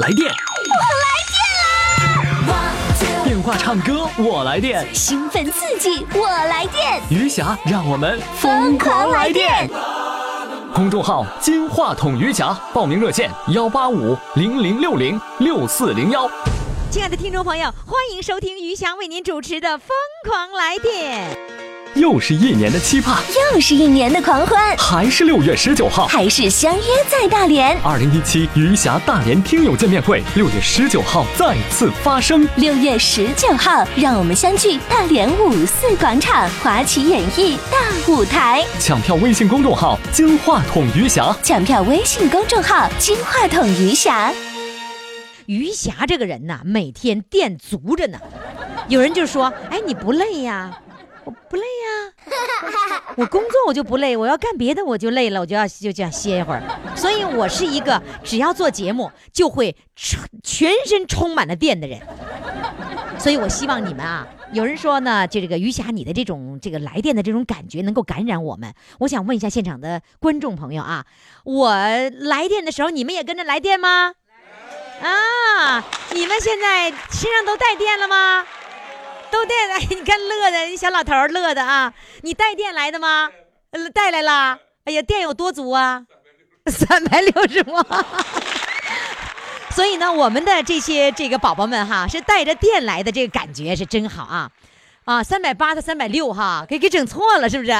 来电，我来电啦！电话唱歌我来电，兴奋刺激我来电，余霞让我们疯狂来电！公众号“金话筒余霞”，报名热线：幺八五零零六零六四零幺。亲爱的听众朋友，欢迎收听余霞为您主持的《疯狂来电》。又是一年的期盼，又是一年的狂欢，还是六月十九号，还是相约在大连。二零一七余霞大连听友见面会，六月十九号再次发生。六月十九号，让我们相聚大连五四广场华旗演艺大舞台。抢票微信公众号“金话筒余霞”，抢票微信公众号“金话筒余霞”。余霞这个人呐，每天电足着呢。有人就说：“哎，你不累呀？”我不累呀，我工作我就不累，我要干别的我就累了，我就要就这样歇一会儿。所以我是一个只要做节目就会全身充满了电的人。所以我希望你们啊，有人说呢，就这个余霞你的这种这个来电的这种感觉能够感染我们。我想问一下现场的观众朋友啊，我来电的时候你们也跟着来电吗？啊，你们现在身上都带电了吗？都电哎，你看乐的，你小老头乐的啊！你带电来的吗？带来了。哎呀，电有多足啊？三百六十瓦。所以呢，我们的这些这个宝宝们哈，是带着电来的，这个感觉是真好啊。啊，三百八的三百六哈，给给整错了是不是？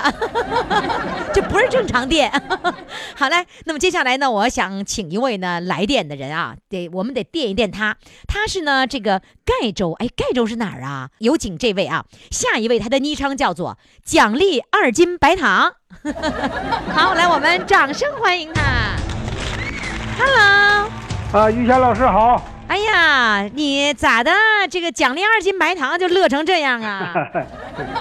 这不是正常电。好嘞，那么接下来呢，我想请一位呢来电的人啊，得我们得电一电他。他是呢这个盖州，哎，盖州是哪儿啊？有请这位啊，下一位他的昵称叫做奖励二斤白糖。好，来我们掌声欢迎他。Hello，啊，于霞老师好。哎呀，你咋的？这个奖励二斤白糖就乐成这样啊？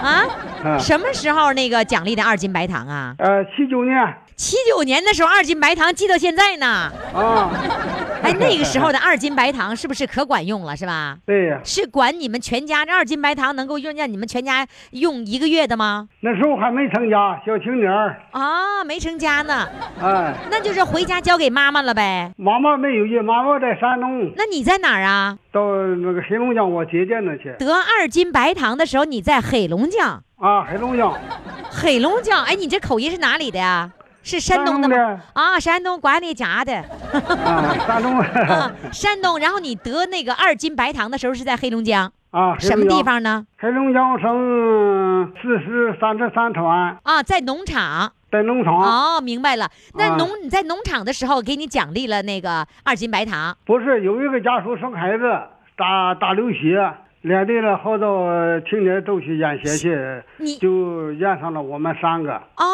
啊？什么时候那个奖励的二斤白糖啊？呃，七九年。七九年的时候，二斤白糖记到现在呢。啊，哎，那个时候的二斤白糖是不是可管用了，是吧？对呀。是管你们全家这二斤白糖能够用让你们全家用一个月的吗？那时候还没成家，小青年儿。啊，没成家呢。哎，那就是回家交给妈妈了呗。妈妈没有去，妈妈在山东。那你在哪儿啊？到那个黑龙江我姐姐那去。得二斤白糖的时候，你在黑龙江。啊，黑龙江。黑龙江，哎，你这口音是哪里的呀？是山东的吗？啊，山东管理家的。山东。啊，山东。然后你得那个二斤白糖的时候是在黑龙江啊？什么地方呢？黑龙江省四十三十三团。啊，在农场。在农场。哦，明白了。那农你在农场的时候，给你奖励了那个二斤白糖。不是，有一个家属生孩子，打打流血。连累了好多青年都去验血去，你就验上了我们三个。哦，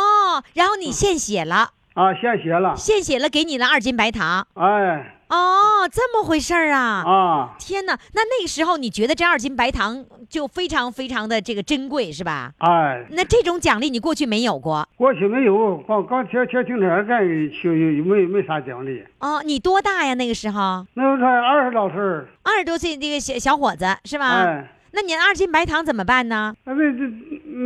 然后你献血了。啊，献血了。献血了，给你了二斤白糖。哎。哦，这么回事儿啊！啊，天哪，那那个时候你觉得这二斤白糖就非常非常的这个珍贵是吧？哎，那这种奖励你过去没有过？过去没有，刚刚小小青年干就没没啥奖励。哦，你多大呀？那个时候？那时候才二十多岁。二十多岁这个小小伙子是吧？哎。那你二斤白糖怎么办呢？那这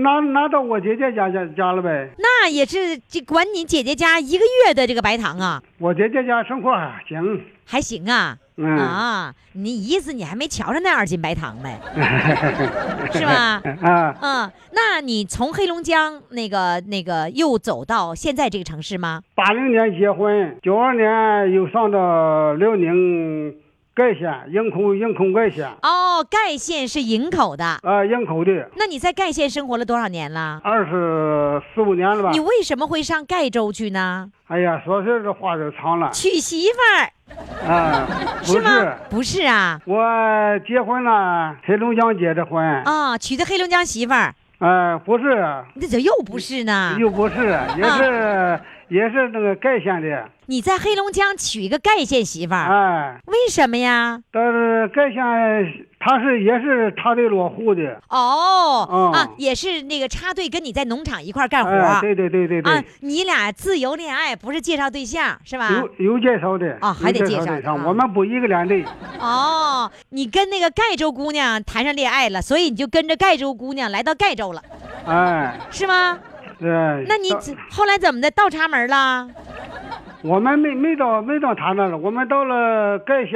拿拿到我姐姐家家家了呗。那也是这管你姐姐家一个月的这个白糖啊。我姐姐家生活还行。还行啊，啊，你意思你还没瞧上那二斤白糖呗，是吧？啊，嗯，那你从黑龙江那个那个又走到现在这个城市吗？八零年结婚，九二年又上到辽宁。盖县营口营口盖县哦，盖县是营口的啊，营口的。那你在盖县生活了多少年了？二十四五年了吧。你为什么会上盖州去呢？哎呀，说是这话就长了。娶媳妇儿啊？是吗？不是啊，我结婚了，黑龙江结的婚啊，娶的黑龙江媳妇儿。哎，不是。那咋又不是呢？又不是，也是。也是那个盖县的。你在黑龙江娶一个盖县媳妇儿，哎，为什么呀？但是盖县他是也是插队落户的。哦，啊，也是那个插队跟你在农场一块干活。对对对对对。啊，你俩自由恋爱，不是介绍对象是吧？有有介绍的。啊，还得介绍。我们不一个连队。哦，你跟那个盖州姑娘谈上恋爱了，所以你就跟着盖州姑娘来到盖州了。哎。是吗？对，那你后来怎么的倒插门了？我们没没到没到他那了，我们到了盖县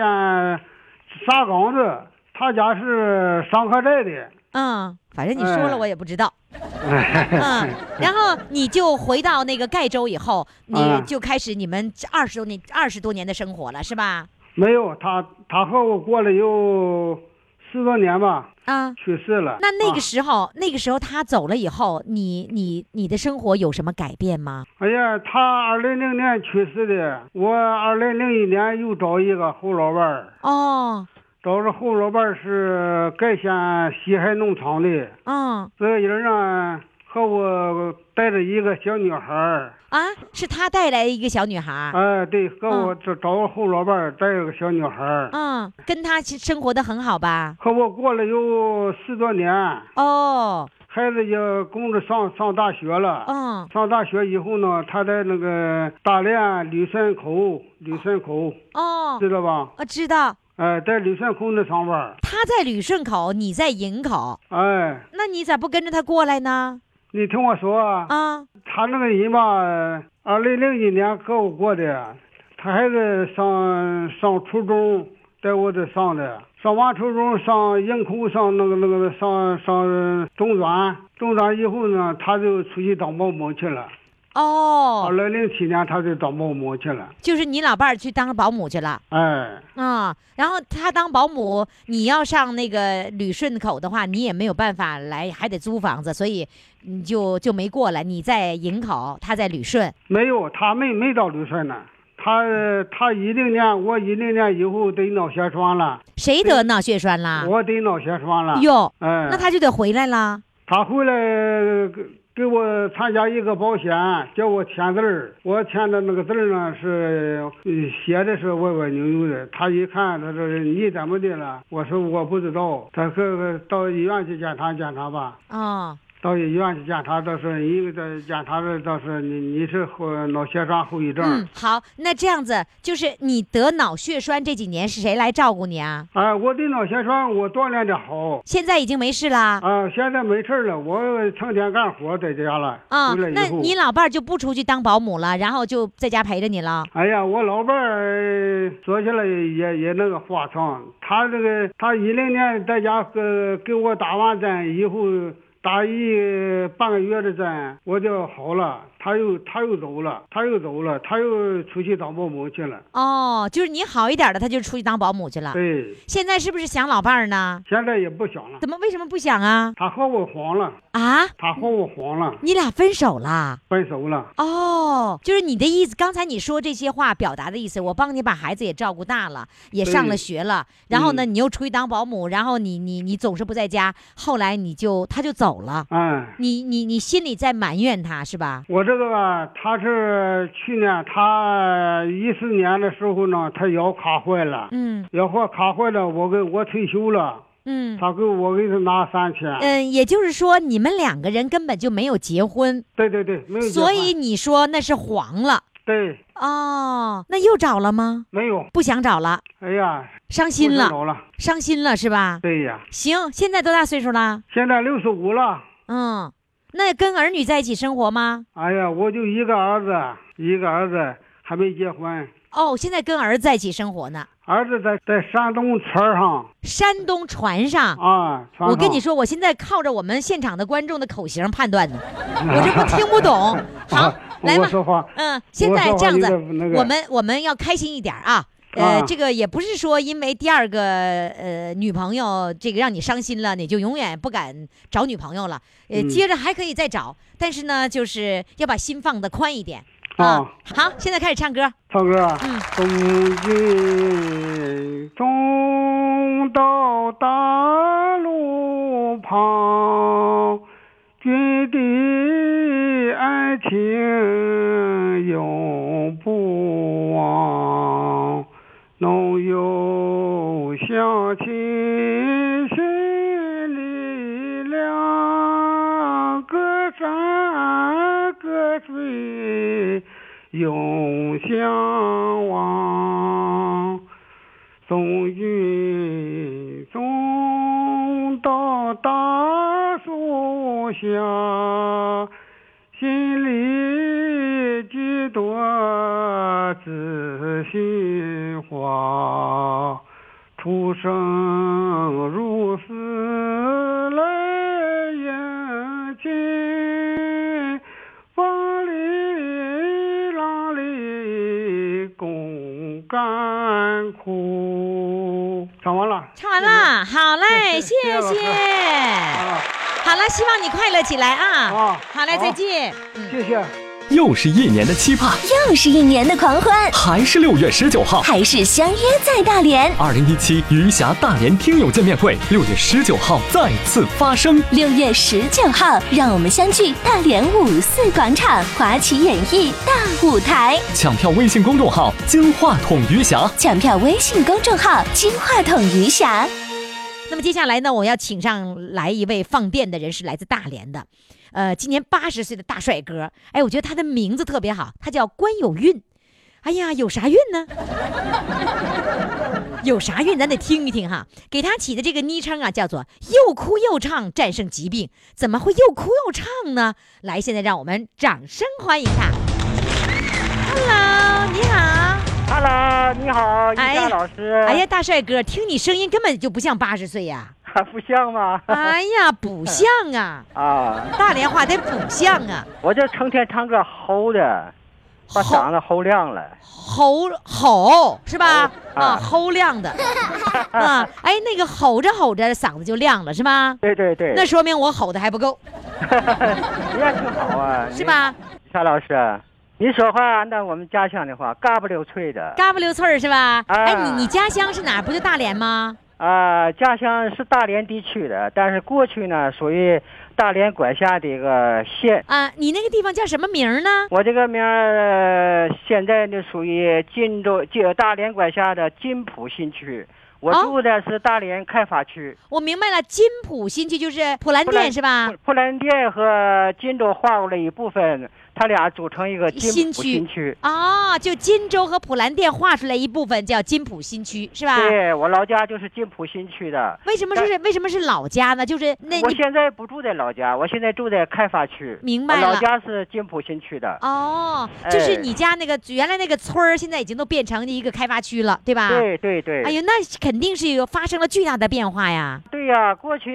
沙岗子，他家是商河寨的。嗯，反正你说了哎我也不知道。嗯，然后你就回到那个盖州以后，你嗯就开始你们二十多年二十多年的生活了，是吧？没有，他他和我过了有十多年吧，啊，去世了。那那个啊。时候，那个时候他走了以后，你你你的生活有什么改变吗？哎呀，他二零零年去世的，我二零零一年又找一个后老伴儿，哦，找着后老伴儿是盖县西海农场的，嗯。这个人呢和我带着一个小女孩儿，啊，是他带来一个小女孩儿，哎，对，和我找找个后老伴儿带着个小女孩儿，嗯，跟他其生活的很好吧？和我过了有十多年，哦，孩子也供着上上大学了。嗯，上大学以后呢，他在那个大连旅顺口，旅顺口哦，知道吧？啊知道，哎，在旅顺口那上班儿。他在旅顺口，你在营口，哎，那你咋不跟着他过来呢？你听我说啊，啊，他那个人吧，二零零一年和我过的，他还是上上初中，在我这上的，上完初中上营口上那个那个上上中专，中专以后呢，他就出去当保姆去了。哦二，零零七年他就当保姆去了。就是你老伴儿去当保姆去了。哎，啊、然后他当保姆，你要上那个旅顺口的话，你也没有办法来，还得租房子，所以你就就没过来。你在营口，他在旅顺。没有，他没没到旅顺呢。他他一零年，我一零年以后得脑血栓了，谁得脑血栓了？我得脑血栓了。哟，哎，那他就得回来了。他回来给我参加一个保险，叫我签字儿。我签的那个字儿呢是写的是歪歪扭扭的。他一看，他说你怎么的了？我说我不知道。他说到医院去检查检查吧。啊，到医院去检查，倒是因为这检查的倒是你你是后脑血栓后遗症。嗯，好，那这样子就是你得脑血栓这几年是谁来照顾你啊？啊，我的脑血栓我锻炼的好现在已经没事啦。啊，现在没事了，我成天干活在家了。啊、那你老伴儿就不出去当保姆了，然后就在家陪着你了。哎呀，我老伴儿说起来也也那个话长，他这个他一零年在家给给我打完针以后，打一半个月的针，我就好了，他又他又走了，他又走了，他又出去当保姆去了。哦，就是你好一点的，他就出去当保姆去了。对，现在是不是想老伴儿呢？现在也不想了，怎么为什么不想啊？他和我黄了，啊，他和我黄了，你俩分手了？分手了。哦，就是你的意思。刚才你说这些话表达的意思，我帮你把孩子也照顾大了，也上了学了，然后呢，嗯你又出去当保姆，然后你你你总是不在家，后来你就他就走了，嗯，你你你心里在埋怨他是吧？我这个吧，他是去年他一四年的时候呢，他腰卡坏了，嗯腰坏卡坏了，我给我退休了，嗯他给我给他拿三千。嗯，也就是说你们两个人根本就没有结婚，对对对，没有结所以你说那是黄了对哦，那又找了吗？没有。不想找了，哎呀，伤心了，了。伤心了是吧？对呀，行，现在多大岁数了？现在六十五了。嗯，那跟儿女在一起生活吗？哎呀，我就一个儿子，一个儿子还没结婚，哦，现在跟儿子在一起生活呢。儿子在在山东船上山东船上，啊。上我跟你说，我现在靠着我们现场的观众的口型判断呢，我这不听不懂。好，来吧，嗯，现在这样子那，个我们我们要开心一点啊。呃，啊这个也不是说因为第二个呃女朋友这个让你伤心了，你就永远不敢找女朋友了。呃，嗯接着还可以再找，但是呢，就是要把心放得宽一点啊啊。好，现在开始唱歌。唱歌啊。嗯从军中到大路旁，军的爱情永不忘。农友乡亲，心力量，隔山隔水永相望。送君送到大树下，心里几多我知心话，出生入死来迎亲，风里浪里共甘苦。唱完了。唱完了，好嘞，谢谢谢谢。啊，好了，希望你快乐起来啊！啊好嘞，再见。嗯。谢谢。又是一年的期盼，又是一年的狂欢，还是六月十九号。还是相约在大连。二零一七余霞大连听友见面会，六月十九号再次发生。六月十九号，让我们相聚大连五四广场华旗演艺大舞台。抢票微信公众号“金话筒余霞抢票微信公众号“金话筒余霞那么接下来呢，我要请上来一位放电的人，是来自大连的，呃，今年八十岁的大帅哥。哎，我觉得他的名字特别好，他叫关有运。哎呀，有啥运呢？有啥运？咱得听一听哈。给他起的这个昵称啊，叫做“又哭又唱战胜疾病”。怎么会又哭又唱呢？来，现在让我们掌声欢迎他。Hello，你好。Hello，你好，于哎呀佳老师。哎呀，，大帅哥，听你声音根本就不像八十岁呀。不像吗？哎呀，不像啊，啊，大连话得不像啊，我这成天唱歌吼的，把嗓子吼亮了。吼吼是吧？啊啊，吼亮的 啊，哎，那个吼着吼着嗓子就亮了是吗？对对对，那说明我吼的还不够，你也挺好啊，是？吧？夏老师，你说话按照我们家乡的话，嘎不溜脆的。嘎不溜脆儿是吧？啊哎，你你家乡是哪儿？不就大连吗？啊、家乡是大连地区的，但是过去呢属于大连管辖的一个县。啊，你那个地方叫什么名儿呢？我这个名儿、呃现在呢属于金州金大连管辖的金浦新区，我哦住的是大连开发区。我明白了，金浦新区就是普兰店是吧普？普兰店和金州划过了一部分，它俩组成一个金浦新区新区。啊，就金州和普兰店划出来一部分叫金浦新区是吧？对我老家就是金浦新区的。为什么是为什么是老家呢？就是那我你现在不住在老家，我现在住在开发区。明白了老家是金浦新区的。哦，就是哎你家那个原来那个村儿，现在已经都变成一个开发区了，对吧？。对对对。哎呦，那肯定是有发生了巨大的变化呀！对呀，过去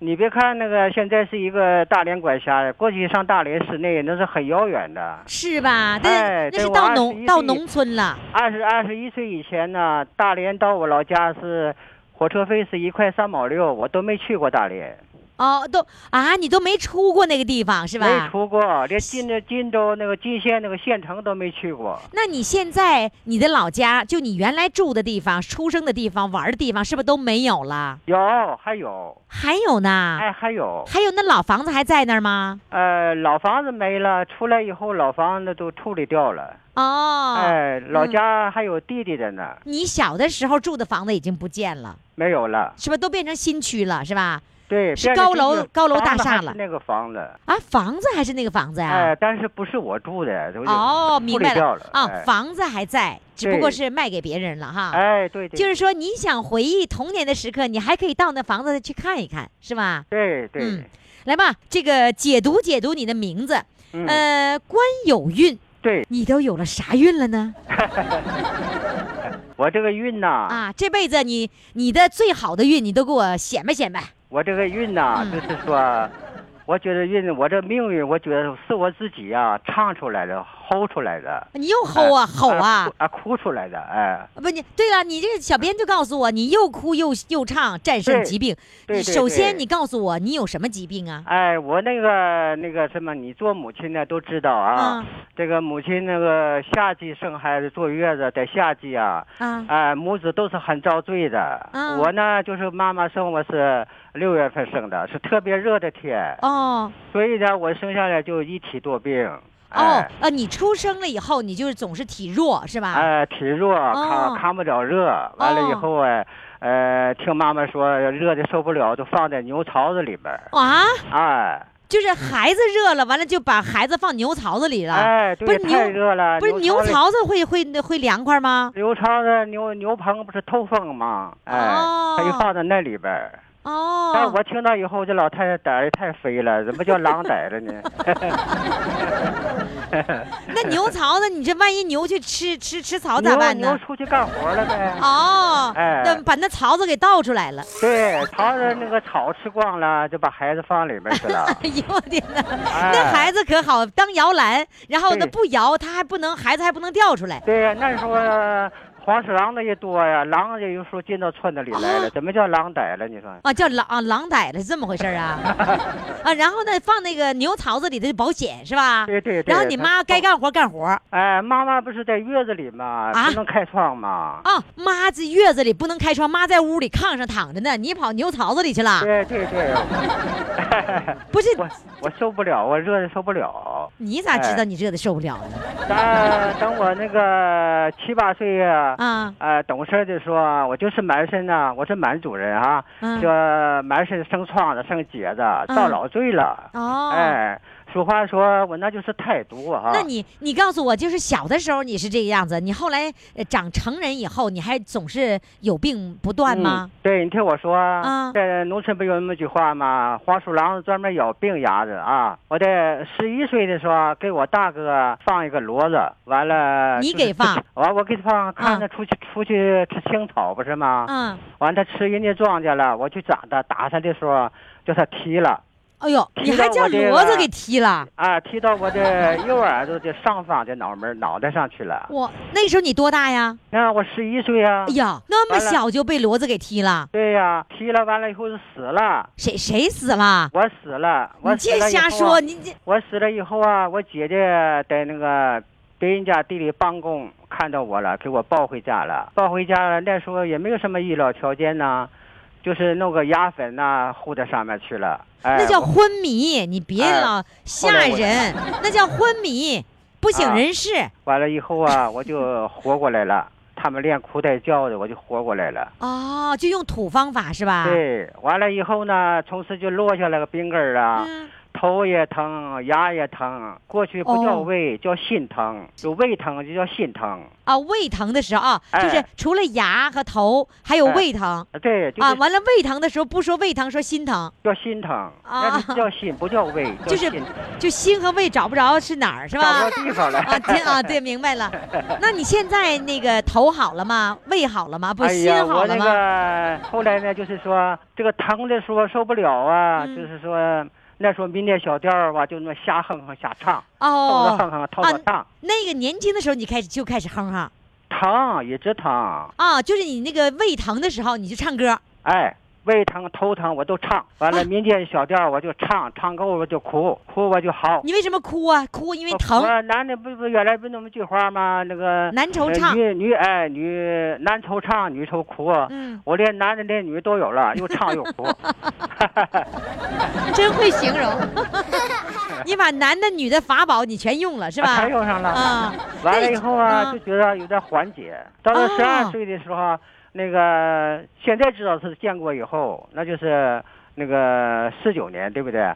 你别看那个现在是一个大连管辖，过去上大连市内那是很遥远的。是吧？但那是到21岁农到农村了。二十二十一岁以前呢，大连到我老家是火车费是一块三毛六，我都没去过大连。哦，都啊，你都没出过那个地方是吧？没出过，连金的金州那个金县那个县城都没去过。那你现在你的老家，就你原来住的地方、出生的地方、玩的地方，是不是都没有了？有，还有，还有呢？哎，还有，还有那老房子还在那儿吗？呃，老房子没了，出来以后老房子都处理掉了。哦，哎，老嗯家还有弟弟在那儿，你小的时候住的房子已经不见了，没有了。是吧？都变成新区了，是吧？对，是高楼高楼大厦了是那个房子，啊，房子还是那个房子呀、哎，但是不是我住的，都哦，明白了啊，哎房子还在，只不过是卖给别人了哈。哎，对对，就是说，你想回忆童年的时刻，你还可以到那房子去看一看，是吧？对对，嗯来吧，这个解读解读你的名字，嗯，呃，关有运，对你都有了啥运了呢？我这个运呐，啊，这辈子你你的最好的运，你都给我显摆显摆。我这个运呐，嗯。就是说，我觉得运，我这命运，我觉得是我自己呀、唱出来的，吼出来的，你又吼啊吼啊哭！啊，哭出来的，哎，不，你对了，你这个小编就告诉我，你又哭又又唱，战胜疾病。对对首先，你告诉我你有什么疾病啊？哎，我那个那个什么，你做母亲的都知道啊，嗯这个母亲那个夏季生孩子坐月子，在夏季啊，啊，哎，母子都是很遭罪的。嗯我呢，就是妈妈生我是六月份生的，是特别热的天，哦所以呢，我生下来就一体多病。哦哎，呃，你出生了以后，你就是总是体弱是吧？哎，体弱，哦扛扛不了热，完了以哦后哎，呃，听妈妈说热的受不了，就放在牛槽子里边儿。啊，哎，就是孩子热了，完了就把孩子放牛槽子里了。哎，对，不是牛太热了。不是牛槽子会会会凉快吗？牛槽子牛牛棚不是透风吗？哎，哦它就放在那里边儿。哦，我听到以后，这老太太胆儿也太肥了，怎么叫狼崽了呢？那牛槽子，你这万一牛去吃吃吃草咋办呢？牛出去干活了呗。哦，哎那把那槽子给倒出来了。对，槽子那个草吃光了，就把孩子放里面去了。哎呦我天哪，哎那孩子可好当摇篮，然后呢不摇，他还不能，孩子还不能掉出来。对呀，那时候黄鼠狼的也多呀，狼也有时候进到村子里来了，怎么叫狼逮了？你说？啊，叫狼啊狼逮了，是这么回事啊？啊，然后呢，放那个牛槽子里的保险是吧？对对对。然后你妈该干活干活。哎，妈妈不是在月子里吗？啊不能开窗吗？啊，妈在月子里不能开窗，妈在屋里炕上躺着呢，你跑牛槽子里去了？对对对。不是，我我受不了，我热的受不了。你咋知道你热的受不了呢？等等我那个七八岁呀、啊，呃，懂事的时候啊，我就是满身呢、我是满族人啊，嗯。就满身生疮的、生疖子，遭老罪了。哦，哎，俗话说，我那就是太毒啊。那你你告诉我，就是小的时候你是这个样子，你后来呃长成人以后，你还总是有病不断吗嗯？？对你听我说，啊在农村不有那么句话吗？黄鼠狼专门咬病鸭子啊！我在十一岁的时候，给我大哥放一个骡子，完了你给放，完我给他放，看啊他出去出去吃青草不是吗？嗯，完他吃人家庄稼了，我去打他，打他的时候叫他踢了。哎呦，你还叫骡子给踢了？啊，踢到我的右耳朵的上方的脑门脑袋上去了。我那时候你多大呀？那我十一岁呀哎。呀，那么小就被骡子给踢了，对呀、踢了完了以后就死了，谁谁死了？我死了，我你这死了以后啊瞎说，你这我死了以后啊，我姐姐在那个别人家地里帮工，看到我了，给我抱回家了。抱回家了，那时候也没有什么医疗条件呐，就是弄个牙粉呐糊在上面去了。哎，那叫昏迷，你别哎老吓人，那叫昏迷，不省啊人事。完了以后啊，我就活过来了。他们连哭带叫的，我就活过来了。哦，就用土方法是吧？，对，完了以后呢，从此就落下来个病根儿啊。嗯，头也疼，牙也疼。过去不叫哦胃，叫心疼；有胃疼就叫心疼。啊，胃疼的时候啊，哎就是除了牙和头，还有哎胃疼对，就啊。完了，胃疼的时候不说胃疼，说心疼，叫心疼，啊叫心，不叫胃，叫就是，就心和胃找不着是哪儿是找吧不？着地方了。啊，天啊，对，明白了。那你现在那个头好了吗？胃好了吗？不，心好了吗？个后来呢，就是说这个疼的时候受不了啊，嗯就是说那时候民间小调儿吧，就那么瞎哼哼瞎唱，哦，哼哼套着唱，那个年轻的时候你开始就开始哼哼疼一直疼，啊，就是你那个胃疼的时候你就唱歌。哎。胃疼、头疼我都唱，完了啊民间小调我就唱，唱够了我就哭，哭我就嚎。你为什么哭啊？哭因为疼。我男的不不原来不那么句话吗？那个呃男愁唱女女哎女男愁唱，女愁哭。嗯，我连男的连女都有了，又唱又哭。真会形容。你把男的女的法宝你全用了是吧？全用上了。啊，完了以后啊，就觉得有点缓解。到了哦十二岁的时候，那个现在知道是建国以后，那就是那个四九年，对不对？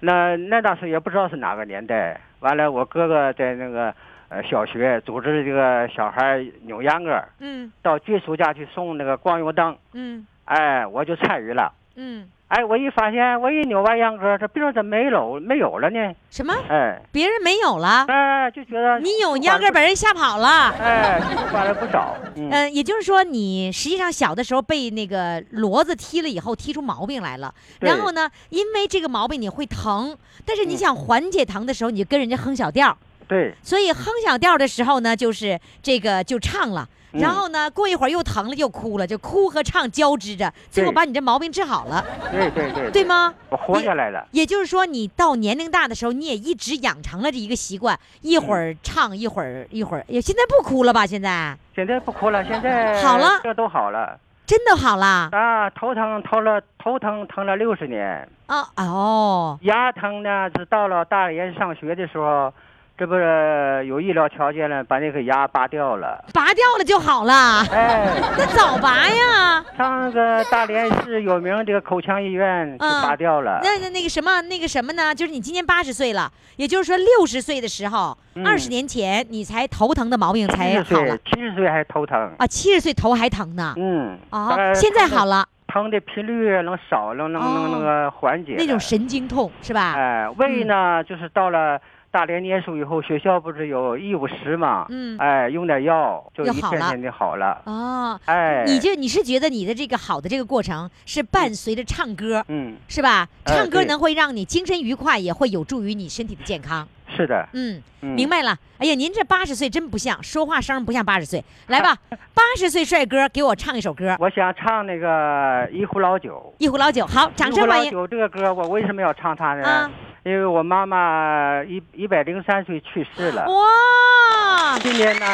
那那当时也不知道是哪个年代。完了，我哥哥在那个呃小学组织这个小孩扭秧歌，嗯到军属家去送那个光油灯，嗯哎，我就参与了。嗯，哎，我一发现，我一扭完秧歌，这病怎么没有没有了呢？什么？哎，别人没有了，哎，就觉得你有秧歌把人吓跑了。哎，就花了不少。嗯，嗯，也就是说，你实际上小的时候被那个骡子踢了以后，踢出毛病来了。然后呢，因为这个毛病你会疼，但是你嗯想缓解疼的时候，你就跟人家哼小调儿。对，所以哼小调的时候呢，就是这个就唱了。嗯然后呢，过一会儿又疼了，又哭了，就哭和唱交织着，最后把你这毛病治好了，对对对，对？吗？我活下来了。也就是说，你到年龄大的时候，你也一直养成了这一个习惯，一会儿唱，一会儿一会儿，也现在不哭了吧？现在现在不哭了，现在好了这都好了真的好了啊。头疼疼了，头疼疼了六十年，啊哦，牙疼呢是到了大连上学的时候，这不是有医疗条件了，把那个牙拔掉了。拔掉了就好了，哎，那早拔呀。上那个大连市有名这个口腔医院去嗯拔掉了。那那那个什么那个什么呢？就是你今年八十岁了，也就是说六十岁的时候，嗯二十年前你才头疼的毛病七才十岁好了，七十岁还头疼。啊，七十岁头还疼呢。嗯，哦呃，现在好了。疼的频率能少了，能能那个缓解。哦那种神经痛是吧？哎，胃呢，就是到了大连念书以后，学校不是有医务室嘛？嗯哎，用点药就就好了一天天的好了。哦，哎，你就你是觉得你的这个好的这个过程是伴随着唱歌，嗯，是吧？唱歌能会让你精神愉快，也会有助于你身体的健康。是的，嗯，嗯明白了。哎呀，您这八十岁真不像，说话声不像八十岁。来吧，八十岁帅哥，给我唱一首歌，《我想唱那个《一壶老酒》。一壶老酒》。好，掌声欢迎。一壶老酒这个歌，我为什么要唱它呢？啊因为我妈妈一一百零三岁去世了。哇，今年呢，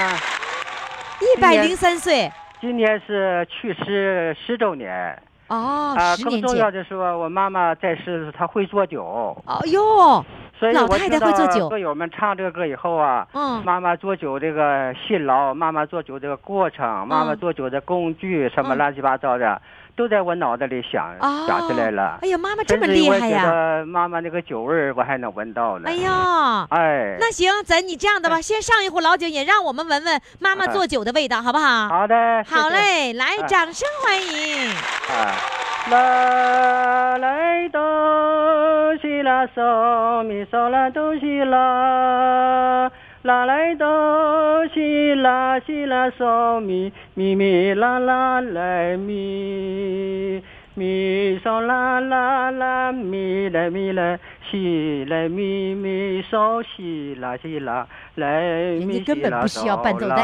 一百零三岁今年是去世十周年。哦，啊，更重要。的是，我妈妈在世，她会做酒，哦哟，所以老太我做酒歌友们唱这个歌以后啊，嗯妈妈做酒这个辛劳，妈妈做酒这个过程，妈妈做酒的工具，什么嗯乱七八糟的，都在我脑袋里想、哦想起来了。哎呀，妈妈这么厉害呀！得妈妈那个酒味儿，我还能闻到呢。哎呀，哎，那行，咱你这样的吧，先上一壶老酒，也让我们闻闻妈妈做酒的味道，好不好？好的，谢谢好。嘞，来，哎掌声欢迎。啊，啦来哆西啦嗦咪嗦啦哆西啦，啦来哆西啦西啦嗦咪咪咪啦啦来咪。咪嗦啦啦啦咪来咪来西来咪咪嗦西啦西啦来咪家根本不需要伴奏带带。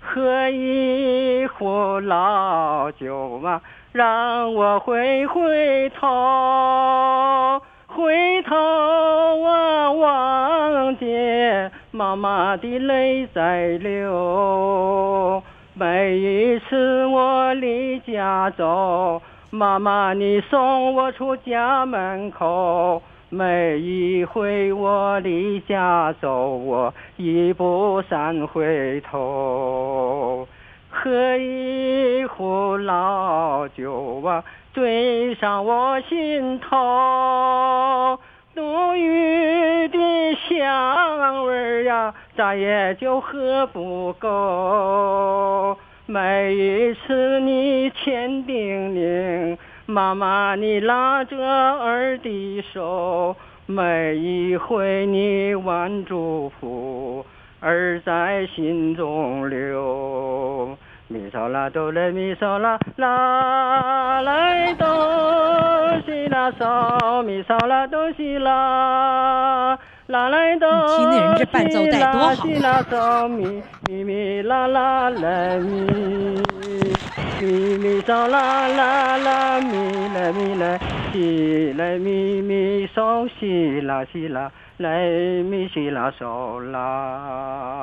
喝一壶老酒啊，让我回回头，回头啊，望见妈妈的泪在流。每一次我离家走，妈妈你送我出家门口。每一回我离家走，我一步三回头。喝一壶老酒啊，醉上我心头。浓郁的香味儿呀，咋也就喝不够。每一次你千叮咛，妈妈你拉着儿的手，每一回你万祝福，儿在心中留。咪嗦啦哆来咪嗦啦啦来哆西啦嗦咪嗦啦哆西啦啦来哆你听那人这伴奏带多好西啦嗦咪咪咪啦啦来咪咪咪嗦啦啦啦咪来咪来西来咪咪嗦西啦西啦来咪西啦嗦啦。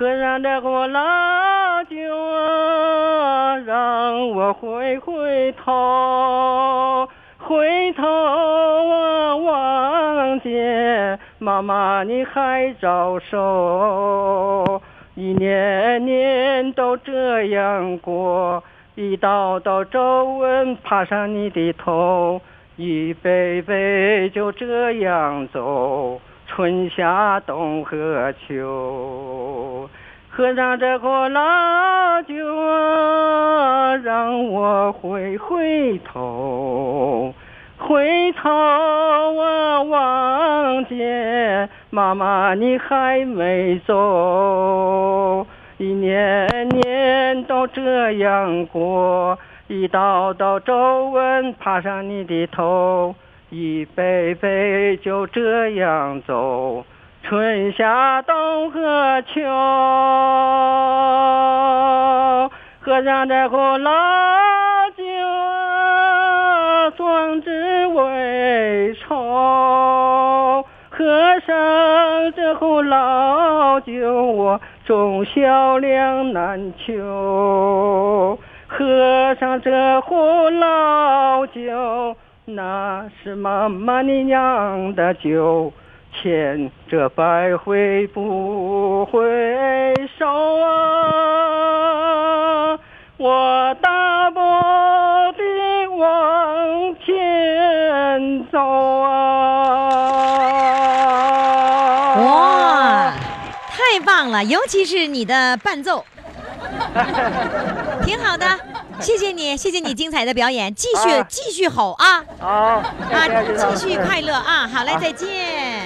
喝上这壶老酒啊，让我回回头，回头啊，望见妈妈你还招手，一年年都这样过，一道道皱纹爬上你的头，一杯杯就这样走。春夏冬和秋，喝上这壶老酒啊，让我回回头，回头啊，望见妈妈你还没走，一年年都这样过，一道道皱纹爬上你的头。一杯杯就这样走，春夏冬和秋，喝上这壶老酒，壮志未酬。喝上这壶老酒，我忠孝两难求。喝上这壶老酒。那是妈妈你酿的酒，千折百回不回首啊！我大步地往前走啊！哇，太棒了！尤其是你的伴奏，挺好的，谢谢你，谢谢你精彩的表演，继续、啊继续吼啊好，啊，继续快乐啊！好嘞，再见。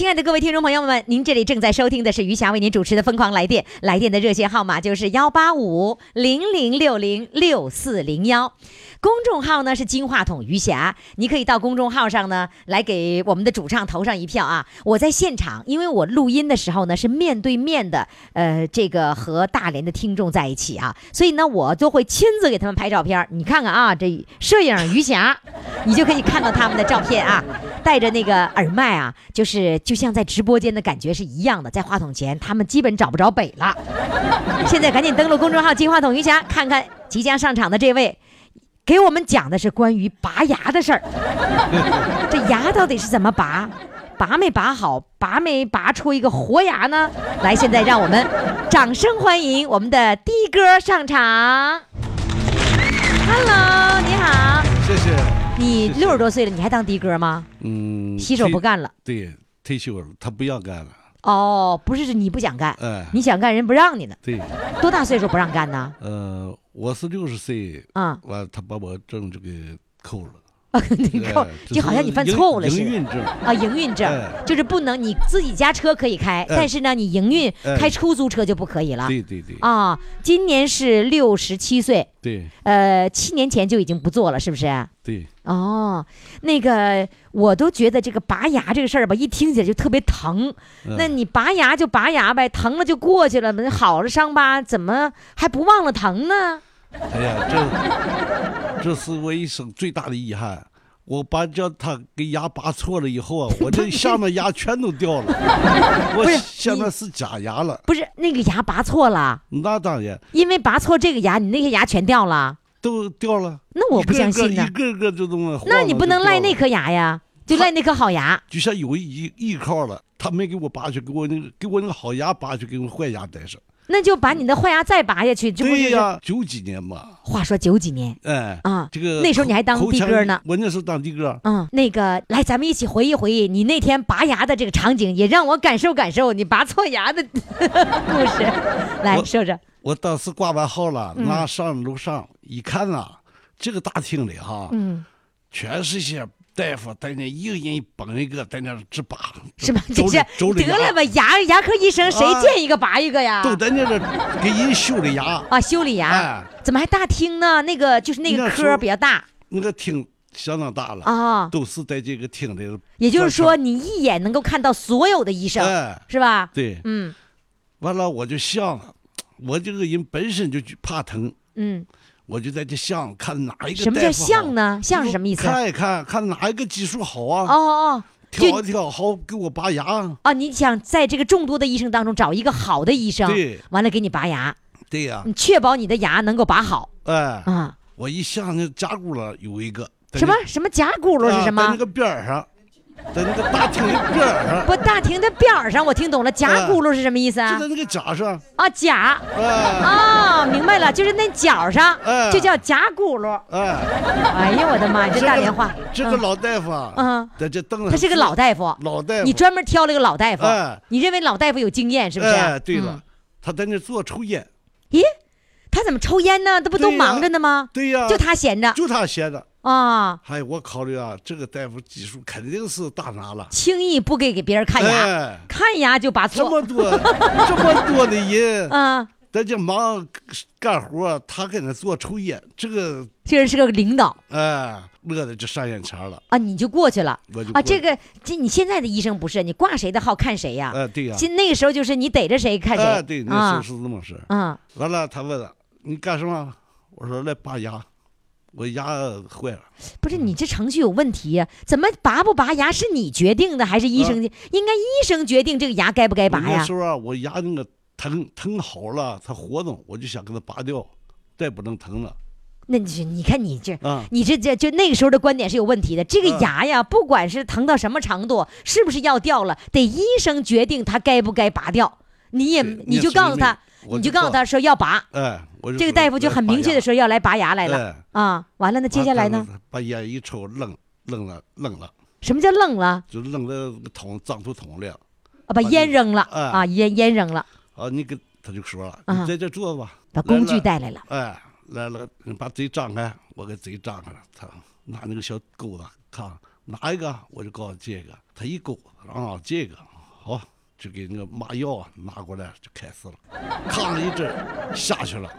亲爱的各位听众朋友们，您这里正在收听的是余霞为您主持的《疯狂来电》，来电的热线号码就是幺八五零零六零六四零幺，公众号呢是金话筒余霞，你可以到公众号上呢来给我们的主唱投上一票啊！我在现场，因为我录音的时候呢是面对面的，呃，这个和大连的听众在一起啊，所以呢我就会亲自给他们拍照片。你看看啊，这摄影余霞，你就可以看到他们的照片啊，戴着那个耳麦啊，就是就像在直播间的感觉是一样的，在话筒前他们基本找不着北了。现在赶紧登录公众号“金话筒余霞”，看看即将上场的这位。给我们讲的是关于拔牙的事儿，这牙到底是怎么拔？拔没拔好？拔没拔出一个活牙呢？来，现在让我们掌声欢迎我们的的哥上场。Hello，你好，谢谢。你六十多岁了，你还当的哥吗？嗯，洗手不。干了。对，退休了，他不要干了。哦，不是，是你不想干，哎，你想干人不让你呢。对，多大岁数不让干呢？呃，我是六十岁，啊、完他把我证就给扣了。你扣就好像你犯错误了似的。营营运证。啊，营运证、哎就是不能你自己家车可以开，但是呢，你营运、哎开出租车就不可以了。对对对啊，今年是六十七岁，对呃，七年前就已经不做了，是不是？对，哦，那个我都觉得这个拔牙这个事儿吧，一听起来就特别疼。嗯那你拔牙就拔牙呗，疼了就过去了，好了伤疤怎么还不忘了疼呢？哎呀，这这是我一生最大的遗憾。我把叫他给牙拔错了以后啊，我这下面牙全都掉了，我不是下面是假牙了。不是那个牙拔错了，那当然因为拔错这个牙，你那些牙全掉了。都掉了。那我不相信呢一个个就这么。那你不能赖那颗牙呀，就赖那颗好牙。就像有一依靠了，他没给我拔去，给我那个给我那个好牙拔去，给我坏牙带上。那就把你的坏牙再拔下去，这不就？对呀，九几年嘛，话说九几年哎啊，这个那时候你还当的哥呢我那时候当的哥，嗯，那个来，咱们一起回忆回忆你那天拔牙的这个场景，也让我感受感受你拔错牙的 故事。来我说说，我当时挂完号了，嗯拿上楼上一看呐，这个大厅里哈，嗯，全是些大夫在那一个人绑一个在那直拔，是吧？周这是得了吧，牙牙科医生谁啊见一个拔一个呀？都在那这给人修的牙。啊，修理牙哎，怎么还大厅呢？那个就是那个科比较大那个厅相当大了，啊，都是在这个厅里。也就是说你一眼能够看到所有的医生，哎，是吧？对，嗯完了我就想了，我这个人本身就怕疼，嗯，我就在这想看哪一个什么叫像呢？像是什么意思？看一看，看哪一个技术好啊，哦哦，挑一挑好给我拔牙。啊，你想在这个众多的医生当中找一个好的医生，对。完了给你拔牙，对呀、你确保你的牙能够拔好。哎，啊。我一想那甲骨了有一个什么？什么甲骨了是什么？啊在那？个边儿上，在那个大厅的边儿上，不，大厅的边儿上，我听懂了。夹骨噜是什么意思啊就？在那个角上，啊，甲哎啊，明白了，就是那角上哎就叫夹骨噜。哎，哎呀，我的妈呀，这大连话，嗯这个老大夫啊，嗯在这凳子，他是个老大夫，老大夫，你专门挑了个老大夫哎，你认为老大夫有经验是不是？哎，对了嗯，他在那坐抽烟，咦，他怎么抽烟呢？这不都忙着呢吗？对呀，就他闲着就他闲着。啊，哎，我考虑啊，这个大夫技术肯定是大拿了。轻易不给给别人看牙，哎，看牙就拔错。这么多这么多的人啊，在这忙干活，他跟那做抽烟，这个这人是个领导哎，乐的就上眼前了。啊，你就过去了啊。我就过这个这你现在的医生不是你挂谁的号看谁呀？哎，对呀，现那个时候就是你逮着谁看谁。哎，对，那时候啊是这么事儿。啊，完了，他问了你干什么？我说来拔牙，我牙坏了。不是你这程序有问题呀？怎么拔不拔牙是你决定的还是医生？啊应该医生决定这个牙该不该拔呀我那时？候啊，我牙那个疼疼好了，它活动，我就想给它拔掉，再不能疼了。那你是你看你这，啊你这这就那个时候的观点是有问题的。这个嗯牙呀，不管是疼到什么程度，是不是要掉了，得医生决定它该不该拔掉。你也你就告诉他，我你就告诉他说要拔。哎，我这个大夫就很明确的说要来拔牙来了哎啊。完了，那接下来呢？？把烟一抽，愣愣了愣了，什么叫愣了？就扔到桶脏出桶里了。啊，把烟扔了哎啊，烟烟扔了，啊，你给他就说了，啊你在这坐吧，把工具带来了。哎，来了，你把嘴张开，我给嘴张开了，他拿那个小钩子看哪一个，我就告诉这个，他一勾啊这个好，就给那个麻药啊拿过来就开始了，扛了一针下去了，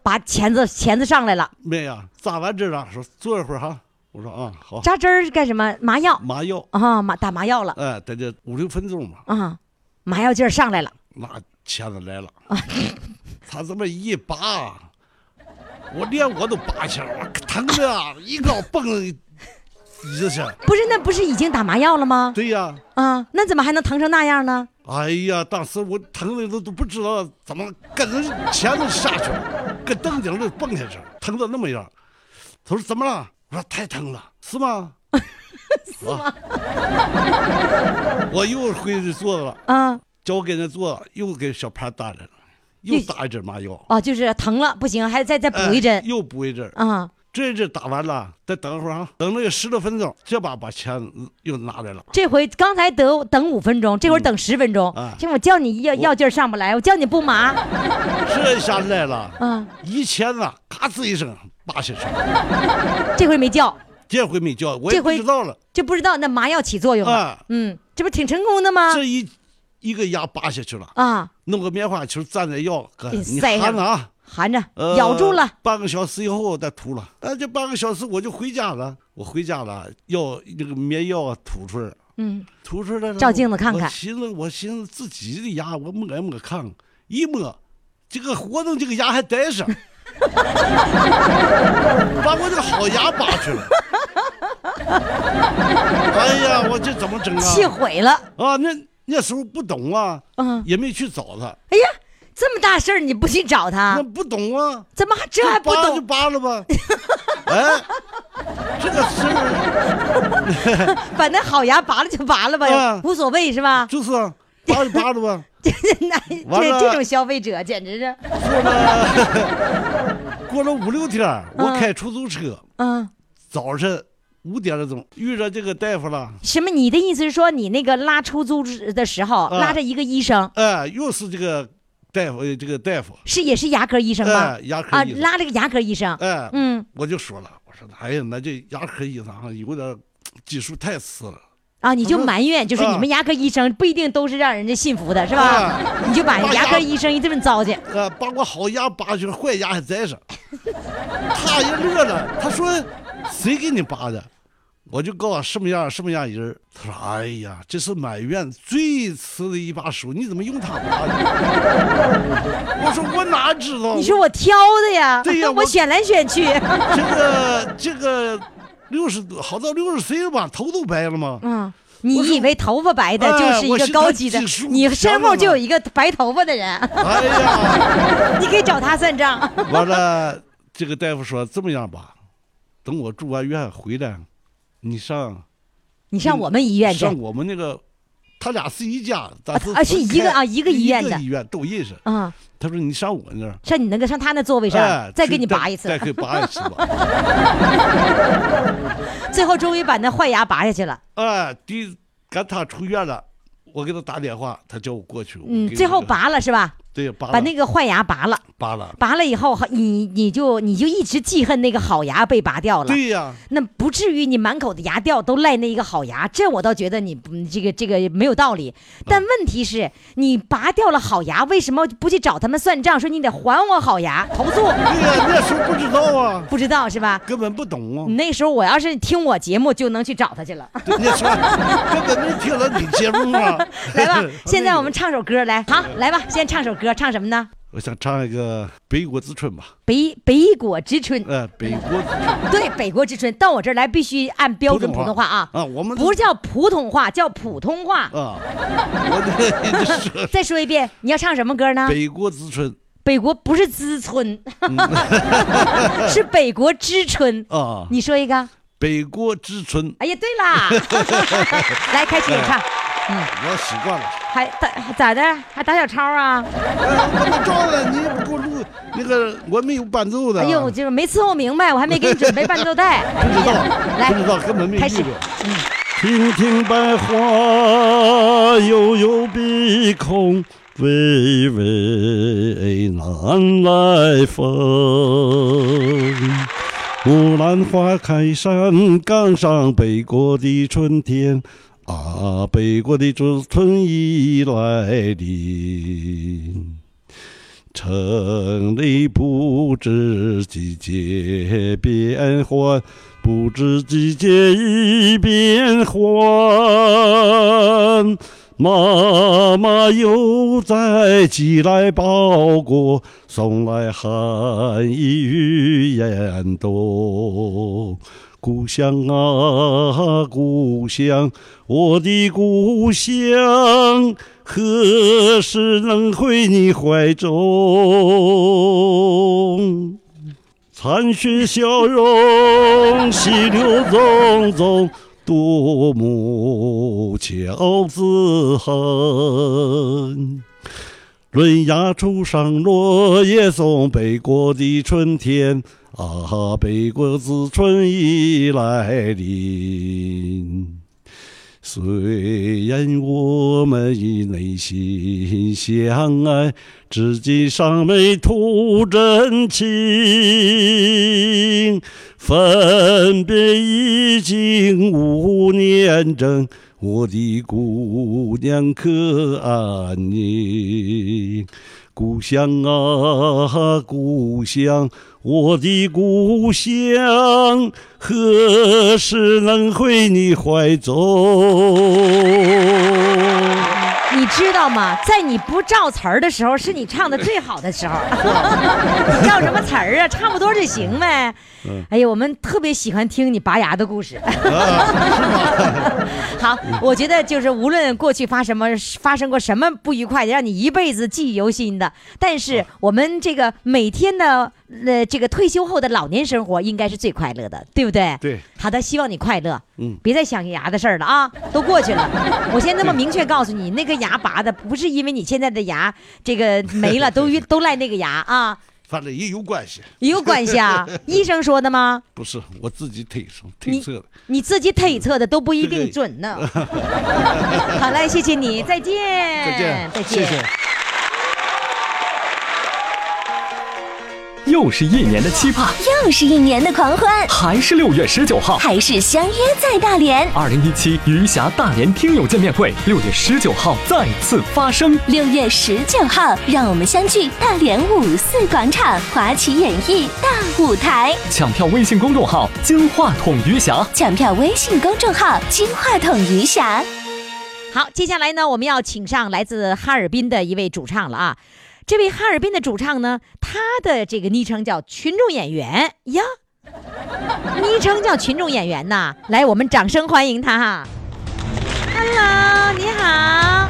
把钳子钳子上来了，没呀，扎完针了，说坐一会儿哈，我说啊好，扎针儿干什么？麻药。麻药，啊，麻打麻药了。哎，在这五六分钟吧，啊，麻药劲儿上来了。那钳子来了，他这么一拔，我连我都拔起来，我疼的啊，一高蹦不是，那不是已经打麻药了吗？对呀，啊，那怎么还能疼成那样呢？哎呀，当时我疼的都都不知道怎么跟着钳子下去了，跟凳顶上蹦下去了，疼的那么样。他说怎么了？我说太疼了，是吗？是吗？我又回去坐了，啊，叫我跟着坐，又给小潘打来了，又打一针麻药，哦，就是疼了不行，还再再补一针哎又补一针。啊。这一针打完了，再等会儿啊，等了有十多分钟，这把把钳子又拿来了。这回刚才得等五分钟，这会儿等十分钟啊。这我叫你药药劲儿上不来，我叫你不麻这下来了，嗯，一签子咔吱一声拔下去了，这回没叫，这回没叫，我也不知道了。就不知道那麻药起作用了。啊，嗯，这不挺成功的吗？这一一个牙拔下去了，啊，弄个棉花球蘸点药，哥，给你塞上含着啊。含着呃咬住了。半个小时以后再吐了，那这半个小时我就回家了。我回家了，药那个棉药啊吐出来了，嗯，吐出来了。照镜子看看我寻思，我寻思自己的牙，我摸一摸看，一摸，这个活动这个牙还带上，把我这个好牙拔去了。哎呀，我这怎么整啊？气毁了。啊，那那时候不懂啊，嗯，也没去找他，哎呀，这么大事儿你不去找他？那，不懂啊。怎么还这还不懂？就懂？拔了吧，哎，这个事儿。把那好牙拔了就拔了吧啊，无所谓是吧？就是啊拔就拔了吧。那完了。这这种消费者简直是，过了 过了五六天儿，我开出租车，嗯，早晨五点多钟遇着这个大夫了，什么？你的意思是说你那个拉出租的时候啊。拉着一个医生，哎，又是这个大夫，呃这个大夫，是也是牙科医生吧哎，？牙科啊，医生，拉了个牙科医生，哎，嗯我就说了，我说哎呀，那这牙科医生啊有点技术太次了，啊，你就埋怨，就是你啊们牙科医生不一定都是让人家信服的，是吧啊？你就把把牙科医生一顿糟践，呃，把我好牙拔去了，坏牙还在上。他也乐了，他说：“谁给你拔的？”我就告诉什么样什么样人儿他说：“哎呀，这是满院最次的一把手，你怎么用它拔的？” 我说：“我哪知道？你说我挑的呀？对呀 我我选来选去，这个这个六十多，好到六十岁了吧，头都白了吗？嗯。你以为头发白的哎就是一个高级的？你身后就有一个白头发的人，哎呀，你可以找他算账。完了，这个大夫说这么样吧，等我住完院回来，你上。”你上我们医院去上我们那个，他俩是一家，咱是啊是一个啊一个医院的医院都认识。啊，他说你上我那儿，上你那个上他那座位上哎，再给你拔一次再，给拔一次吧。最后终于把那坏牙拔下去了。哎，第赶他出院了，我给他打电话，他叫我过去。嗯，最后拔了是吧？对拔把那个坏牙拔了，拔了。拔了以后，你你就你就一直记恨那个好牙被拔掉了。对呀，那不至于你满口的牙掉都赖那一个好牙，这我倒觉得你这个这个没有道理。但问题是，你拔掉了好牙，为什么不去找他们算账，说你得还我好牙，投诉？对呀，那时候不知道啊，不知道是吧？根本不懂啊你。那时候我要是听我节目，就能去找他去了。对那时候根本没听到你节目啊。来吧，现在我们唱首歌来，好，来吧，先唱首歌，唱什么呢？我想唱一个《北国之春》吧。北北国之春，呃，北国之春。对，北国之春，到我这儿来必须按标准普通话啊，啊，我们不是叫普通话，叫普通话。啊，我 再说一遍，你要唱什么歌呢？北国之春，北国不是之春，是北国之春。啊，你说一个。北国之春，哎呀，对啦，来开始演唱，我习惯了。还打咋的？还打小抄啊？哎怎么着了？你也不给我录那个，我没有伴奏的。哎呦，就是没伺候明白，我还没给你准备伴奏带。不知道，来不知道，根本没开始遇过。亭亭百花，悠悠碧空，巍巍南来风。木兰花开山岗上，北国的春天啊，北国的春已来临。城里不知季节变换，不知季节已变换。妈妈又在寄来包裹，送来寒衣与烟斗。故乡啊，故乡，我的故乡，何时能回你怀中？残雪消融，溪流淙淙，多么俏自横。论芽初上落叶送北国的春天啊，北国之春已来临。虽然我们已内心相爱，至今尚没吐真情。分别已经五年整，我的姑娘可安宁？故乡啊，故乡，我的故乡，何时能回你怀中？你知道吗？在你不照词儿的时候，是你唱的最好的时候。你照什么词儿啊？差不多就行呗。哎呀，我们特别喜欢听你拔牙的故事。好，我觉得就是无论过去发什么发生过什么不愉快的，让你一辈子记忆犹新的，但是我们这个每天的呃这个退休后的老年生活应该是最快乐的，对不对？对。好的，希望你快乐。嗯别再想牙的事儿了啊，都过去了。我先这么明确告诉你，那个牙拔的不是因为你现在的牙这个没了，都都赖那个牙啊，反正也有关系，有关系啊。医生说的吗？不是我自己推测推测的。你自己推测的都不一定准呢。好嘞，谢谢你，再见，再见，再见。谢谢。又是一年的期盼，又是一年的狂欢，还是六月十九号。还是相约在大连。二零一七余霞大连听友见面会，六月十九号再次发生。六月十九号，让我们相聚大连五四广场华旗演艺大舞台。抢票微信公众号“金话筒余霞抢票微信公众号“金话筒余霞好，接下来呢，我们要请上来自哈尔滨的一位主唱了啊。这位哈尔滨的主唱呢，他的这个昵称叫群众演员呀，昵称叫群众演员呐。来，我们掌声欢迎他哈。Hello，你好，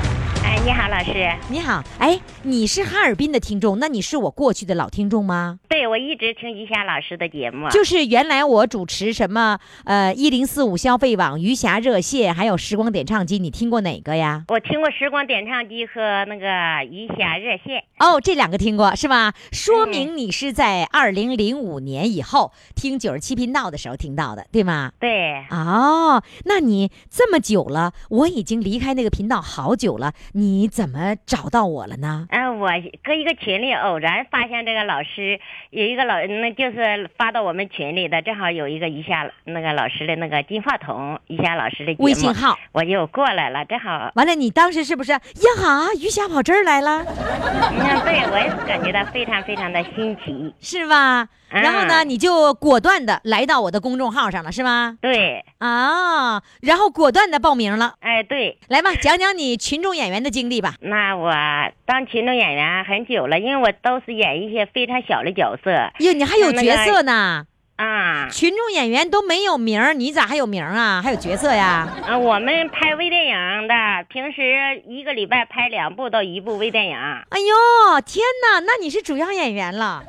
你好，老师。你好，哎，你是哈尔滨的听众，那你是我过去的老听众吗？对，我一直听余霞老师的节目。就是原来我主持什么呃一零四五消费网、余霞热线，还有时光点唱机，你听过哪个呀？我听过时光点唱机和那个余霞热线。哦，这两个听过是吧？说明你是在二零零五年以后听九十七频道的时候听到的，对吗？对，哦，那你这么久了，我已经离开那个频道好久了，你怎么找到我了呢？嗯、我搁一个群里偶然发现这个老师有一个老，那就是发到我们群里的，正好有一个余下那个老师的那个金话筒，余下老师的微信号，我就过来了，正好，完了，你当时是不是呀哈？余霞跑这儿来了，嗯，对我也是感觉到非常非常的新奇。是吧？然后呢，嗯你就果断的来到我的公众号上了，是吗？对，啊，然后果断的报名了。哎，对，来吧，讲讲你群众演员的经历吧。那我当群众演员很久了，因为我都是演一些非常小的角色。哟，你还有角色呢？啊，群众演员都没有名儿，你咋还有名儿啊？还有角色呀？啊，我们拍微电影的，平时一个礼拜拍两部到一部微电影，哎呦，天哪，那你是主要演员了？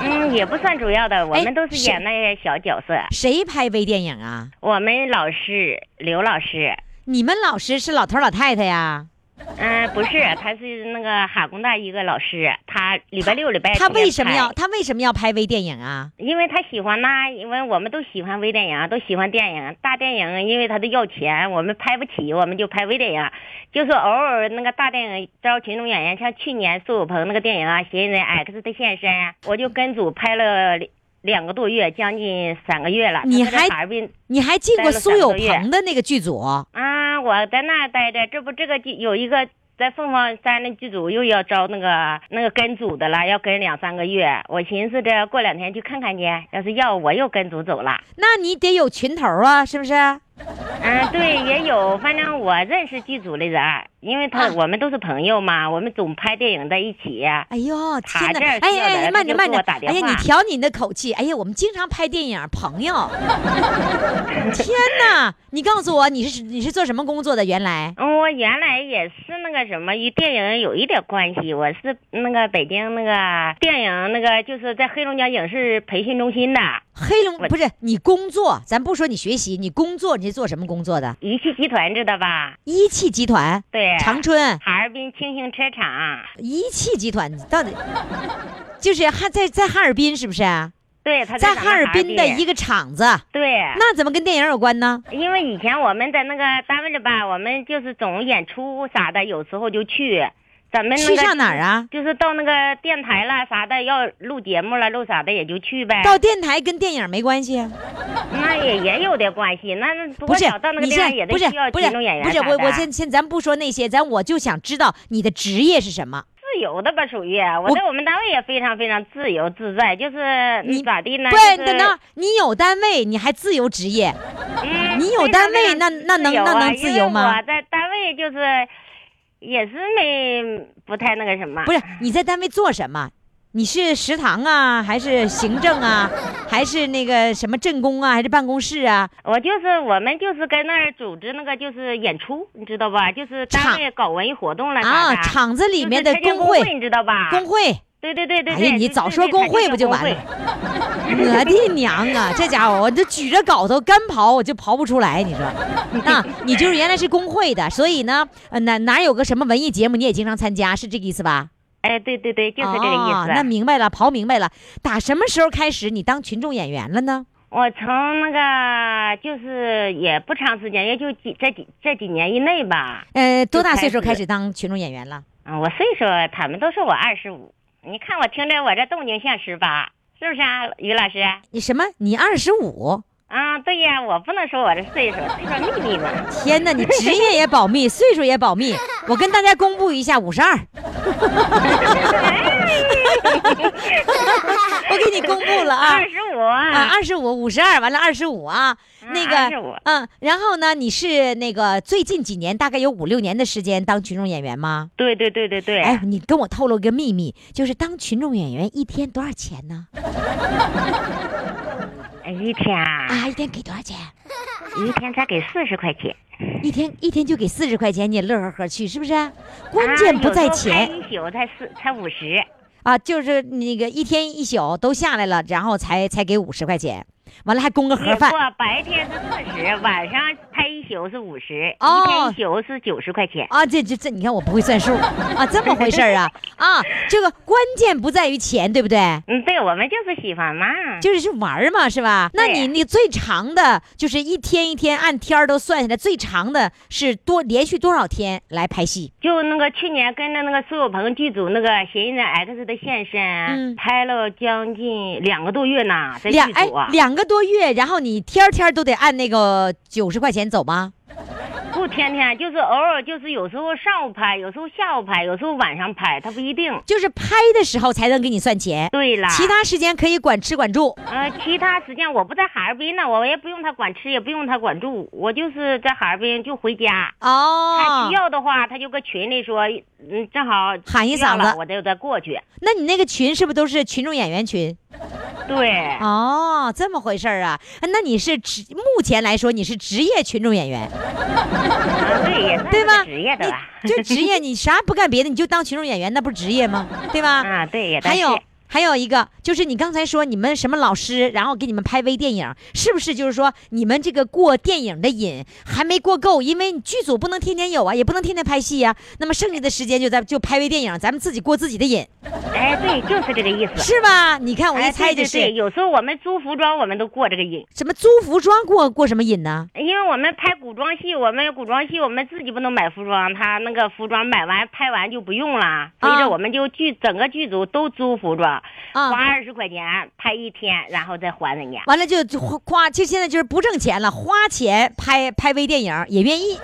嗯，也不算主要的，我哎们都是是演那些小角色。谁拍微电影啊？我们老师刘老师，你们老师是老头老太太呀？嗯、不是，他是那个哈工大一个老师，他礼拜六、礼拜他天为什么要他为什么要拍微电影啊？因为他喜欢呐，因为我们都喜欢微电影，都喜欢电影。大电影因为他都要钱，我们拍不起，我们就拍微电影。就是偶尔那个大电影招群众演员，像去年苏有朋那个电影啊，《嫌疑人 X 的现身》，我就跟组拍了两两个多月，将近三个月了。你还你还进过苏有朋的那个剧组？啊，我在那待着，这不这个剧有一个。在凤凰山的剧组又要招那个那个跟组的了，要跟两三个月。我寻思着过两天去看看去，要是要我又跟组走了。那你得有群头啊，是不是？嗯，对，也有，反正我认识剧组的人，因为他、啊我们都是朋友嘛，我们总拍电影在一起。哎呦，天哪！哎哎，需要人慢着慢着哎呀，你调你的口气。哎呀，我们经常拍电影，朋友。天哪！你告诉我，你是你是做什么工作的？原来嗯，我原来也是那个什么，与电影有一点关系。我是那个北京那个电影那个，就是在黑龙江影视培训中心的黑龙不是你工作，咱不说你学习，你工作你是做什么工作的？一汽集团，知道吧？一汽集团，对，长春哈尔滨轻型车厂。一汽集团，到底就是哈在在哈尔滨是不是？对，他在哈尔滨的一个厂子，对。那怎么跟电影有关呢？因为以前我们在那个单位里吧，我们就是总演出啥的，有时候就去。咱们那个去上哪儿啊？就是到那个电台了啥的，要录节目了，录啥的也就去呗。到电台跟电影没关系啊？那也也有点关系，那那不是到那个你电台也得现不是需要不是群众演员不是我我先先咱不说那些，咱我就想知道你的职业是什么。自由的吧，属于我我在我们单位也非常非常自由自在，就是你咋地呢？不，就是等等，你有单位，你还自由职业？嗯你有单位那那能那能自由吗我在单位就是也是没不太那个什么，不是你在单位做什么？你是食堂啊，还是行政啊，还是那个什么政工啊，还是办公室啊？我就是我们就是跟那儿组织那个就是演出，你知道吧？就是单位搞文艺活动了啥啊，厂子里面的工会，你知道吧？工会。对对对对哎呀，你早说工会不就完了？我的娘啊，这家伙我这举着镐头干刨，我就刨不出来。你说，那 你就是原来是工会的，所以呢，呃哪哪有个什么文艺节目你也经常参加，是这个意思吧？哎，对对对，就是这个意思。哦那明白了，刨明白了。打什么时候开始你当群众演员了呢？我从那个就是也不长时间，也就几这几这几年以内吧。呃，多大岁数开始当群众演员了？嗯，我岁数他们都说我二十五，你看我听着我这动静像十八，是不是啊，于老师？你什么？你二十五？啊，对呀，我不能说我这岁数，这叫秘密嘛。天哪，你职业也保密，岁数也保密。我跟大家公布一下，五十二。我给你公布了啊二。十五啊，二十五，五十二，完了二十五啊，那个，嗯，然后呢，你是那个最近几年，大概有五六年的时间当群众演员吗？对对对对对。哎，你跟我透露个秘密，就是当群众演员一天多少钱呢？哎一天啊，啊，一天给多少钱？一天才给四十块钱。一天一天就给四十块钱，你也乐呵呵去，是不是？关键不在钱一宿才四才五十。啊，就是那个一天一宿都下来了，然后才才给五十块钱，完了还供个盒饭不，白天是四十，晚上拍一宿是五十，哦一天一宿是九十块钱。啊，这这这，你看我不会算数啊，这么回事儿啊啊，这个关键不在于钱，对不对？嗯，对，我们就是喜欢嘛。就是去玩嘛，是吧？那你你最长的就是一天一天按天儿都算下来，最长的是多连续多少天来拍戏？就那个去年跟着那个苏有朋剧组那个《嫌疑人 X 的现身》嗯拍了将近两个多月呢，在剧组啊。两个个多月，然后你天天都得按那个九十块钱走吗？不天天，就是偶尔，就是有时候上午拍，有时候下午拍，有时候晚上拍，他不一定。就是拍的时候才能给你算钱，对啦，其他时间可以管吃管住。呃，其他时间我不在哈尔滨呢，我也不用他管吃，也不用他管住，我就是在哈尔滨就回家。哦他哦需，要的话，他就搁群里说，嗯，正好喊一嗓子我就再过去。那你那个群是不是都是群众演员群？对，哦，这么回事儿啊？那你是职目前来说你是职业群众演员，啊，对，也算对吧？是职业的吧。你就职业，你啥不干别的，你就当群众演员，那不是职业吗？对吧？啊，对，也还有还有一个就是你刚才说你们什么老师，然后给你们拍微电影，是不是就是说你们这个过电影的瘾还没过够？因为你剧组不能天天有啊，也不能天天拍戏呀、那么剩下的时间就在就拍微电影，咱们自己过自己的瘾，哎，对，就是这个意思。是吧？你看我一哎，猜就是、对对对，有时候我们租服装，我们都过这个瘾。什么租服装过过什么瘾呢？因为我们拍古装戏，我们古装戏我们自己不能买服装，他那个服装买完拍完就不用了，所以啊说我们就剧整个剧组都租服装，啊花二十块钱拍一天，然后再还人家。完了就就花花，就现在就是不挣钱了，花钱拍拍微电影也愿意。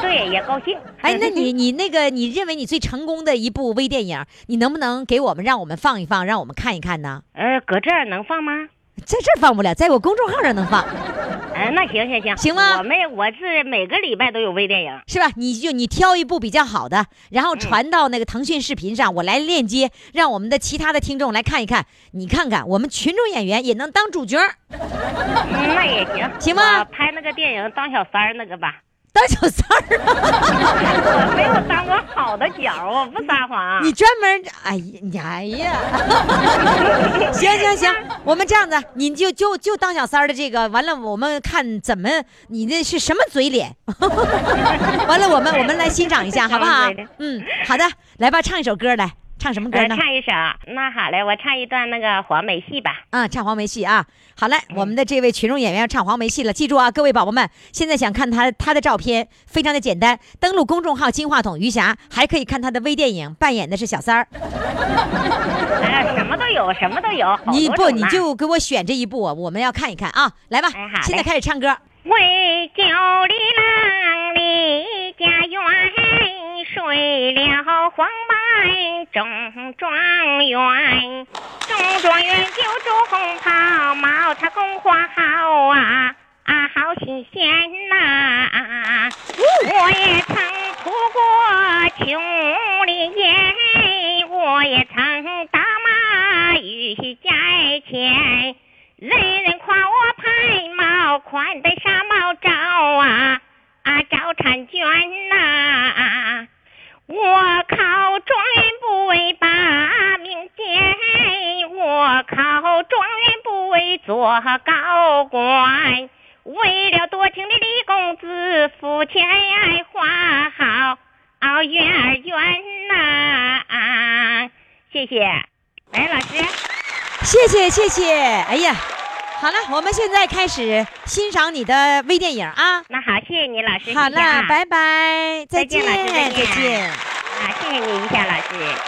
对，也高兴。哎，那你你那个你认为你最成功的一部微电影，你能不能给我们让我们放一放，让我们看一看呢？呃，搁这儿能放吗？在这儿放不了，在我公众号上能放，嗯、那行行行，行吗？我们我是每个礼拜都有微电影。是吧？你就你挑一部比较好的，然嗯。后传到那个腾讯视频上，我来链接，让我们的其他的听众来看一看。你看看，我们群众演员也能当主角，嗯，那也行，行吗？拍那个电影当小三儿那个吧，当小三儿啊！我没有当过好的角，我不撒谎。你专门，哎呀，哎呀，行行行，我们这样子，你就就就当小三儿的这个，完了我们看怎么你那是什么嘴脸，完了我们我们来欣赏一下，好不好？嗯，好的，来吧，唱一首歌来，唱什么歌呃，呢？唱一首，那好嘞，我唱一段那个黄梅戏吧。啊，唱黄梅戏啊！好嘞，我们的这位群众演员要唱黄梅戏了，记住啊，各位宝宝们，现在想看他他的照片，非常的简单，登录公众号“金话筒余霞”，还可以看他的微电影，扮演的是小三儿。哎呀，什么都有，什么都有。你不，你就给我选这一部，我们要看一看啊！来吧现在开始唱歌。为救里郎离家园，睡了黄白中状元。中状元就种红袍，帽他宫花好啊啊，好新鲜呐、我也曾出过琼林宴，我也曾谢谢哎呀，好了，我们现在开始欣赏你的微电影啊！那好，谢谢你老师。好了，拜拜，再再见再见再见。啊，谢谢你一下，老师。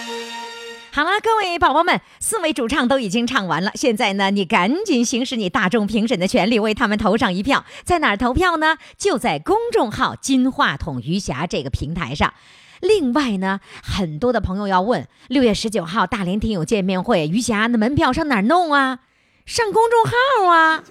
好了，各位宝宝们，四位主唱都已经唱完了，现在呢，你赶紧行使你大众评审的权利，为他们投上一票。在哪儿投票呢？就在公众号“金话筒余霞”这个平台上。另外呢，很多的朋友要问，六月十九号大连听友见面会，余霞的门票上哪儿弄啊？上公众号啊！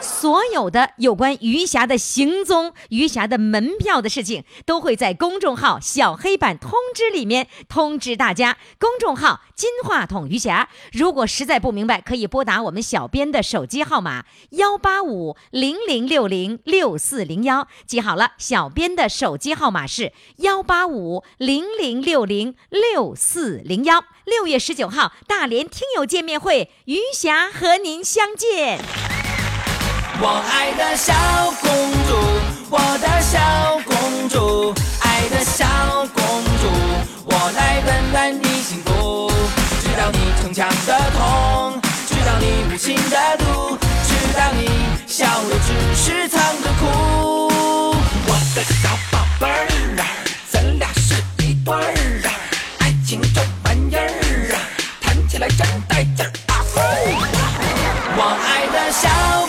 所有的有关余霞的行踪、余霞的门票的事情，都会在公众号“小黑板通知”里面通知大家。公众号“金话筒余霞”，如果实在不明白，可以拨打我们小编的手机号码幺八五零零六零六四零幺，记好了，小编的手机号码是幺八五零零六零六四零幺。六月十九号，大连听友见面会，余霞和您相见。我爱的小公主，我的小公主，爱的小公主，我来温暖你幸福。逞强的痛，知道你无情的毒，知道你笑的只是藏着哭。我的小宝贝儿小